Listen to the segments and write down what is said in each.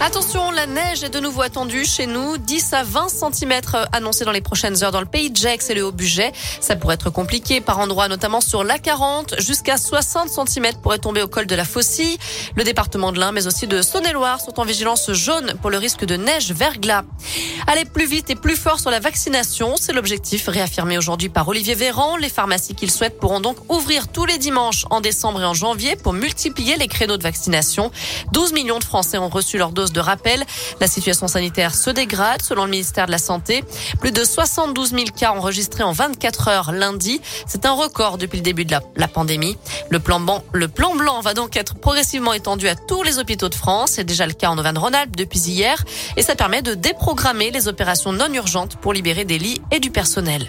Attention, la neige est de nouveau attendue chez nous. 10 à 20 cm annoncés dans les prochaines heures dans le pays de Gex et le Haut-Buget. Ça pourrait être compliqué par endroits, notamment sur l'A40. Jusqu'à 60 cm pourraient tomber au col de la Faucille. Le département de l'Ain, mais aussi de Saône-et-Loire sont en vigilance jaune pour le risque de neige verglas. Aller plus vite et plus fort sur la vaccination, c'est l'objectif réaffirmé aujourd'hui par Olivier Véran. Les pharmacies qu'il souhaite pourront donc ouvrir tous les dimanches en décembre et en janvier pour multiplier les créneaux de vaccination. 12 millions de Français ont reçu leur dose de rappel. La situation sanitaire se dégrade selon le ministère de la Santé. Plus de 72 000 cas enregistrés en 24 heures lundi. C'est un record depuis le début de la, la pandémie. Le plan, blanc, le plan blanc va donc être progressivement étendu à tous les hôpitaux de France. C'est déjà le cas en Auvergne-Rhône-Alpes depuis hier. Et ça permet de déprogrammer les opérations non urgentes pour libérer des lits et du personnel.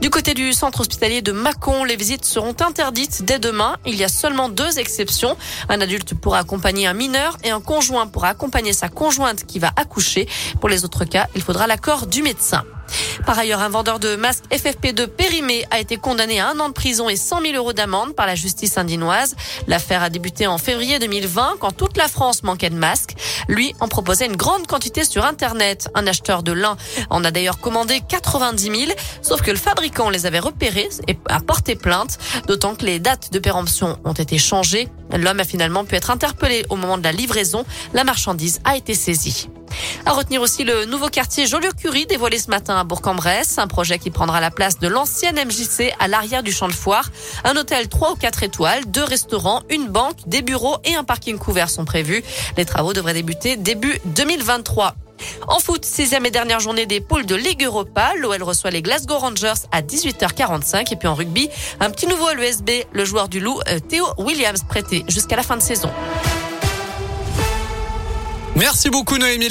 Du côté du centre hospitalier de Mâcon, les visites seront interdites dès demain. Il y a seulement deux exceptions. Un adulte pourra accompagner un mineur et un conjoint pourra accompagner sa conjointe qui va accoucher. Pour les autres cas, il faudra l'accord du médecin. Par ailleurs, un vendeur de masques FFP2 périmé a été condamné à un an de prison et 100 000 euros d'amende par la justice indinoise. L'affaire a débuté en février 2020 quand toute la France manquait de masques. Lui en proposait une grande quantité sur Internet. Un acheteur de lin en a d'ailleurs commandé 90 000, sauf que le fabricant les avait repérés et a porté plainte, d'autant que les dates de péremption ont été changées. L'homme a finalement pu être interpellé au moment de la livraison. La marchandise a été saisie. À retenir aussi le nouveau quartier Joliot-Curie dévoilé ce matin à Bourg-en-Bresse, un projet qui prendra la place de l'ancienne MJC à l'arrière du champ de foire. Un hôtel 3 ou 4 étoiles, deux restaurants, une banque, des bureaux et un parking couvert sont prévus. Les travaux devraient débuter début 2023. En foot, sixième et dernière journée des poules de Ligue Europa. L'OL reçoit les Glasgow Rangers à 18h45. Et puis en rugby, un petit nouveau à l'USB, le joueur du Loup, euh, Théo Williams, prêté jusqu'à la fin de saison. Merci beaucoup Noémie.